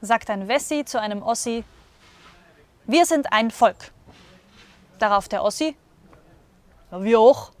sagt ein Wessi zu einem Ossi, wir sind ein Volk. Darauf der Ossi, ja, wir auch.